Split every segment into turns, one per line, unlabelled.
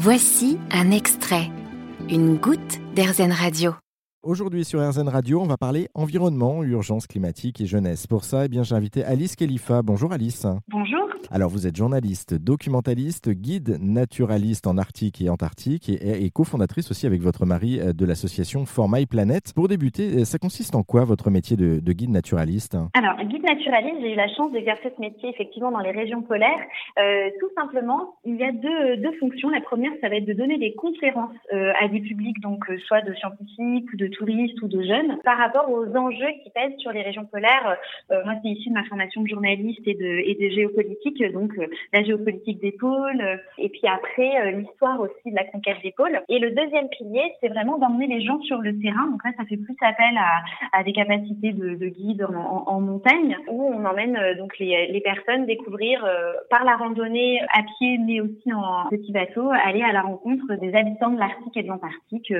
Voici un extrait, une goutte d'Airzen Radio.
Aujourd'hui sur RZN Radio, on va parler environnement, urgence climatique et jeunesse. Pour ça, eh bien, j'ai invité Alice Khalifa. Bonjour Alice.
Bonjour.
Alors vous êtes journaliste, documentaliste, guide naturaliste en Arctique et Antarctique et, cofondatrice aussi avec votre mari euh, de l'association For My Planet. Pour débuter, euh, ça consiste en quoi votre métier de, de guide naturaliste?
Alors, guide naturaliste, j'ai eu la chance d'exercer ce métier effectivement dans les régions polaires. Euh, tout simplement, il y a deux, deux, fonctions. La première, ça va être de donner des conférences à des publics, donc soit de scientifiques ou de touristes ou de jeunes, par rapport aux enjeux qui pèsent sur les régions polaires. Moi, c'est issu de ma formation de journaliste et de, et de géopolitique, donc euh, la géopolitique des pôles, euh, et puis après l'histoire aussi de la conquête des pôles. Et le deuxième pilier, c'est vraiment d'emmener les gens sur le terrain. Donc là, ça fait plus appel à, à des capacités de, de guide en, en, montagne, où on emmène donc les, les personnes découvrir par la randonnée à pied, mais aussi en petit bateau, aller à la rencontre des habitants de l'Arctique et de l'Antarctique,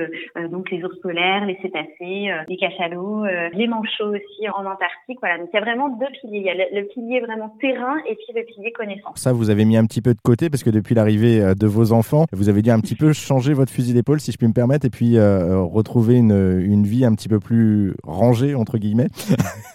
donc les ours polaires, les cétacés, les cachalots, les manchots aussi en Antarctique. Voilà, donc il y a vraiment deux piliers. Il y a le, le pilier vraiment terrain et puis le connaissance.
Ça, vous avez mis un petit peu de côté parce que depuis l'arrivée euh, de vos enfants, vous avez dû un petit peu changer votre fusil d'épaule, si je puis me permettre, et puis euh, retrouver une, une vie un petit peu plus rangée, entre guillemets.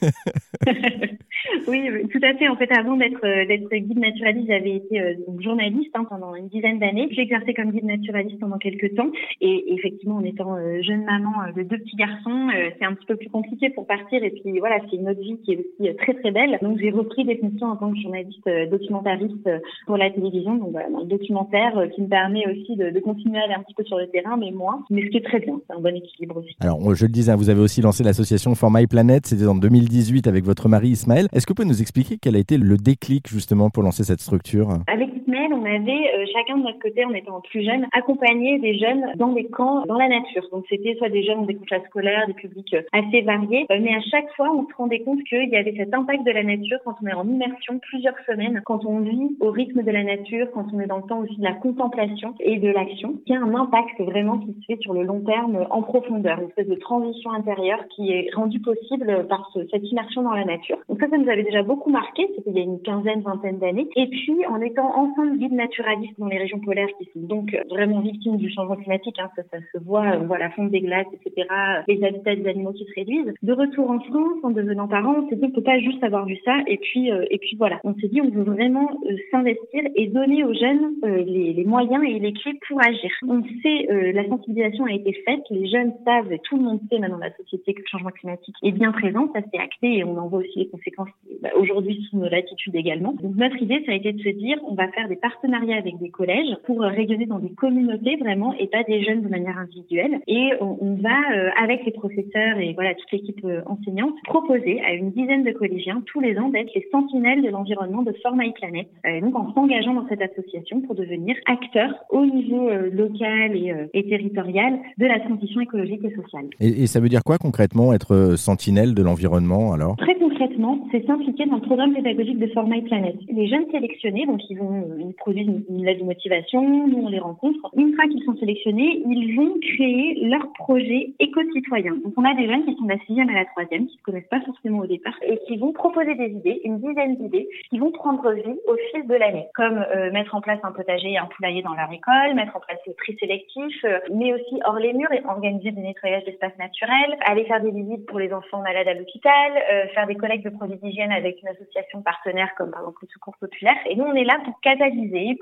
Oui, tout à fait. En fait, avant d'être d'être guide naturaliste, j'avais été euh, journaliste hein, pendant une dizaine d'années. J'ai exercé comme guide naturaliste pendant quelques temps. Et effectivement, en étant euh, jeune maman euh, de deux petits garçons, c'est un petit peu plus compliqué pour partir. Et puis voilà, c'est une autre vie qui est aussi très très belle. Donc j'ai repris des fonctions en tant que journaliste documentariste pour la télévision, donc voilà, dans le documentaire, qui me permet aussi de, continuer à aller un petit peu sur le terrain, mais moins. Mais ce qui est très bien, c'est un bon équilibre aussi.
Alors, je le disais, vous avez aussi lancé l'association For My Planet. C'était en 2018 avec votre mari Ismaël. Est-ce que vous pouvez nous expliquer quel a été le déclic justement pour lancer cette structure?
On avait euh, chacun de notre côté, en étant plus jeunes, accompagné des jeunes dans des camps dans la nature. Donc c'était soit des jeunes des couches scolaires, des publics euh, assez variés, euh, mais à chaque fois, on se rendait compte qu'il y avait cet impact de la nature quand on est en immersion plusieurs semaines, quand on vit au rythme de la nature, quand on est dans le temps aussi de la contemplation et de l'action, qui a un impact vraiment qui se fait sur le long terme en profondeur, une espèce de transition intérieure qui est rendue possible par ce, cette immersion dans la nature. Donc ça, ça nous avait déjà beaucoup marqué, c'était il y a une quinzaine, vingtaine d'années. Et puis, en étant ensemble guide naturaliste dans les régions polaires qui sont donc vraiment victimes du changement climatique, hein, ça, ça, se voit, on voit la fonte des glaces, etc., les habitats des animaux qui se réduisent. De retour en France, en devenant parents, on s'est dit, on peut pas juste avoir vu ça, et puis, euh, et puis voilà. On s'est dit, on veut vraiment euh, s'investir et donner aux jeunes euh, les, les, moyens et les clés pour agir. On sait, la sensibilisation a été faite, les jeunes savent, tout le monde sait maintenant dans la société que le changement climatique est bien présent, ça s'est acté et on en voit aussi les conséquences bah, aujourd'hui sous nos latitudes également. Donc notre idée, ça a été de se dire, on va faire des partenariats avec des collèges pour rayonner dans des communautés vraiment et pas des jeunes de manière individuelle. Et on, on va, euh, avec les professeurs et voilà toute l'équipe euh, enseignante, proposer à une dizaine de collégiens tous les ans d'être les sentinelles de l'environnement de For My Planet. Euh, donc en s'engageant dans cette association pour devenir acteurs au niveau euh, local et, euh, et, territorial de la transition écologique et sociale.
Et, et ça veut dire quoi concrètement être sentinelle de l'environnement alors?
Très concrètement, c'est s'impliquer dans le programme pédagogique de For My Planet. Les jeunes sélectionnés, donc ils vont ils produisent une, lettre de motivation, nous on les rencontre. Une fois qu'ils sont sélectionnés, ils vont créer leur projet éco-citoyen. Donc on a des jeunes qui sont de la sixième à la troisième, qui ne connaissent pas forcément au départ, et qui vont proposer des idées, une dizaine d'idées, qui vont prendre vie au fil de l'année, comme euh, mettre en place un potager et un poulailler dans leur école, mettre en place le tri sélectif, euh, mais aussi hors les murs et organiser des nettoyages d'espaces naturels, aller faire des visites pour les enfants malades à l'hôpital, euh, faire des collectes de produits d'hygiène avec une association partenaire comme par exemple le Secours Populaire. Et nous, on est là pour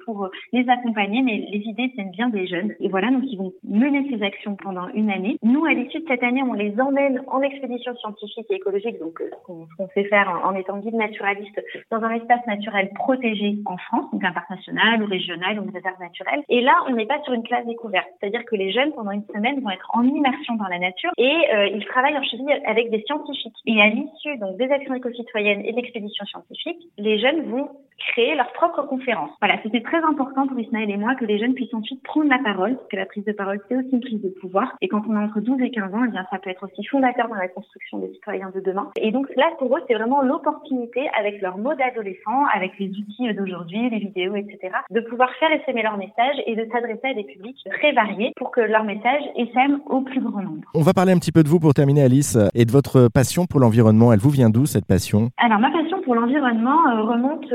pour les accompagner, mais les idées viennent bien des jeunes. Et voilà, donc ils vont mener ces actions pendant une année. Nous, à l'issue de cette année, on les emmène en expédition scientifique et écologique, donc euh, ce qu'on qu sait faire en, en, étant guide naturaliste dans un espace naturel protégé en France, donc un parc national ou régional ou une réserve naturelle. Et là, on n'est pas sur une classe découverte, c'est-à-dire que les jeunes, pendant une semaine, vont être en immersion dans la nature et euh, ils travaillent en cheville avec des scientifiques. Et à l'issue donc des actions éco-citoyennes et d'expéditions scientifiques, les jeunes vont créer leur propre conférence. Voilà, c'était très important pour Ismaël et moi que les jeunes puissent ensuite prendre la parole, parce que la prise de parole, c'est aussi une prise de pouvoir. Et quand on a entre 12 et 15 ans, eh bien, ça peut être aussi fondateur dans la construction des citoyens de demain. Et donc là, pour eux, c'est vraiment l'opportunité, avec leur mot d'adolescent, avec les outils d'aujourd'hui, les vidéos, etc., de pouvoir faire essaimer leur message et de s'adresser à des publics très variés pour que leur message essaime au plus grand nombre.
On va parler un petit peu de vous pour terminer, Alice, et de votre passion pour l'environnement. Elle vous vient d'où, cette passion?
Alors ma passion pour l'environnement remonte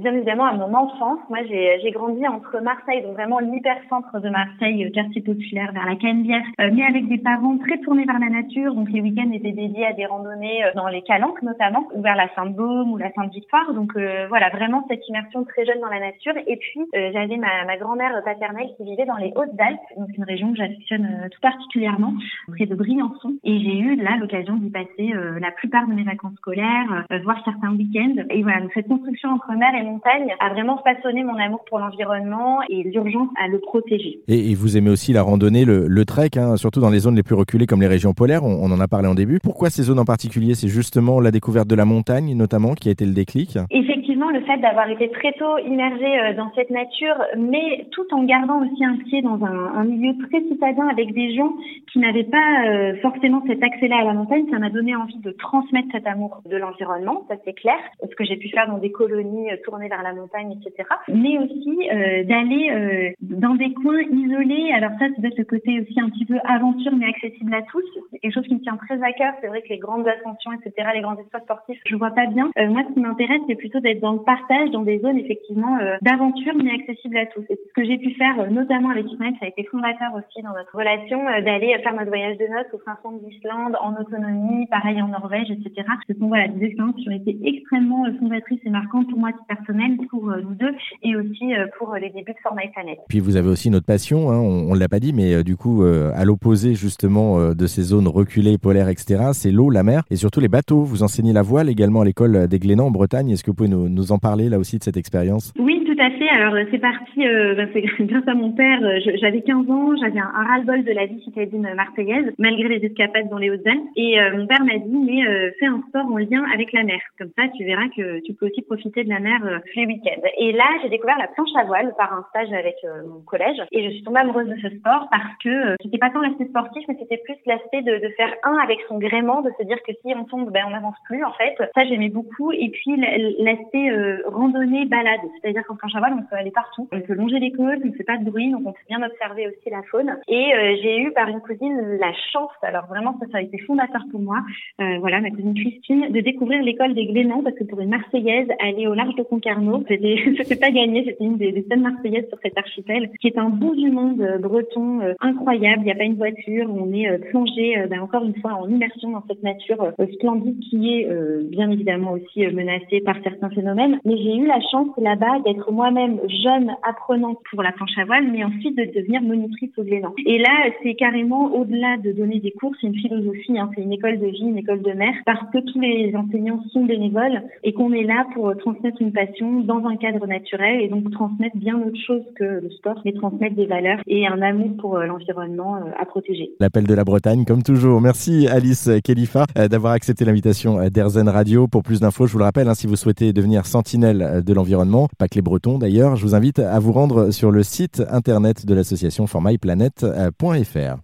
bien évidemment à mon enfance. Moi j'ai grandi entre Marseille, donc vraiment l'hypercentre de Marseille, quartier populaire vers la Canebière, mais avec des parents très tournés vers la nature. Donc les week-ends étaient dédiés à des randonnées dans les Calanques notamment, ou vers la Sainte-Baume ou la Sainte-Victoire. Donc voilà, vraiment cette immersion très jeune dans la nature. Et puis j'avais ma, ma grand-mère paternelle qui vivait dans les Hautes-Alpes, donc une région que j'affectionne tout particulièrement, près de Briançon. Et j'ai eu là l'occasion d'y passer la plupart de mes vacances scolaires, voir certains week-ends. Et voilà, donc cette construction entre mer et montagne a vraiment façonné mon amour pour l'environnement et l'urgence à le protéger.
Et, vous aimez aussi la randonnée, le, le trek, hein, surtout dans les zones les plus reculées comme les régions polaires. On, on, en a parlé en début. Pourquoi ces zones en particulier? C'est justement la découverte de la montagne, notamment, qui a été le déclic?
Effectivement, le fait d'avoir été très tôt immergé dans cette nature, mais tout en gardant aussi un pied dans un, milieu très citadin avec des gens qui n'avaient pas euh, forcément cet accès-là à la montagne, ça m'a donné envie de transmettre cet amour de l'environnement, ça c'est clair, ce que j'ai pu faire dans des colonies euh, tournées vers la montagne, etc. Mais aussi euh, d'aller euh, dans des coins isolés. Alors ça, c'est le côté aussi un petit peu aventure, mais accessible à tous. Quelque chose qui me tient très à cœur. C'est vrai que les grandes ascensions, etc., les grands espaces sportifs, je vois pas bien. moi, ce qui m'intéresse, c'est plutôt d'être dans le partage, dans des zones effectivement d'aventure, mais accessibles à tous. Et ce que j'ai pu faire, notamment avec Ismaël, ça a été fondateur aussi dans notre relation, d'aller faire notre voyage de noces au fin fond d'Islande, en autonomie, pareil en Norvège, etc. Ce sont voilà, des expériences qui ont été extrêmement fondatrices et marquantes pour moi, personnel, pour nous deux, et aussi pour les débuts de Format Planet.
Puis vous avez aussi notre passion, hein, on, ne l'a pas dit, mais du coup, à l'opposé justement de ces zones reculées, polaires, etc., c'est l'eau, la mer et surtout les bateaux. Vous enseignez la voile également à l'école des Glénans en Bretagne. Est-ce que vous pouvez nous, nous, en parler là aussi de cette expérience?
À fait. Alors c'est parti, euh, bah, c'est grâce à mon père. J'avais 15 ans, j'avais un, un ras-le-bol de la vie citadine marseillaise, malgré les escapades dans les Hautes-Alpes. Et euh, mon père m'a dit, mais euh, fais un sport en lien avec la mer. Comme ça, tu verras que tu peux aussi profiter de la mer euh, les week-ends. Et là, j'ai découvert la planche à voile par un stage avec euh, mon collège. Et je suis tombée amoureuse de ce sport parce que euh, c'était pas tant l'aspect sportif, mais c'était plus l'aspect de, de, faire un avec son gréement, de se dire que si on tombe, ben on n'avance plus en fait. Ça, j'aimais beaucoup. Et puis l'aspect randonnée, balade. C'est-à-dire qu'en voile, on peut aller partout. On peut longer les côtes, on ne fait pas de bruit, donc on peut bien observer aussi la faune. Et j'ai eu par une cousine la chance, alors vraiment ça, ça a été fondateur pour moi, euh, voilà, ma cousine Christine, de découvrir l'école des Glénans, parce que pour une Marseillaise, aller au large de Concarneau, c'était pas gagné, c'était une des, des scènes marseillaises sur cet archipel, qui est un bout du monde euh, breton euh, incroyable, il n'y a pas une voiture, on est plongé, ben, encore une fois, en immersion dans cette nature splendide qui est bien évidemment aussi menacée par certains phénomènes, mais j'ai eu la chance là-bas d'être moi-même jeune apprenante pour la planche à voile, mais ensuite de devenir monitrice au Glénan. Et là, c'est carrément au-delà de donner des cours, c'est une philosophie, hein, c'est une école de vie, une école de mer, parce que tous les enseignants sont bénévoles et qu'on est là pour transmettre une passion dans un cadre naturel et donc transmettre bien autre chose que le sport, mais transmettre des valeurs et un amour pour l'environnement à protéger.
L'appel de la Bretagne, comme toujours. Merci Alice Khalifa d'avoir accepté l'invitation d'Airzen Radio. Pour plus d'infos, je vous le rappelle, hein, si vous souhaitez devenir sentinelle de l'environnement, pas que les Bretons d'ailleurs, je vous invite à vous rendre sur le site internet de l'association formaiplanet.fr.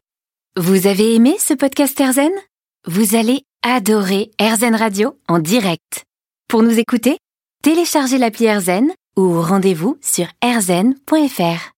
Vous avez aimé ce podcast Erzen Vous allez adorer Erzen Radio en direct. Pour nous écouter, téléchargez l'appli Erzen ou rendez-vous sur erzen.fr.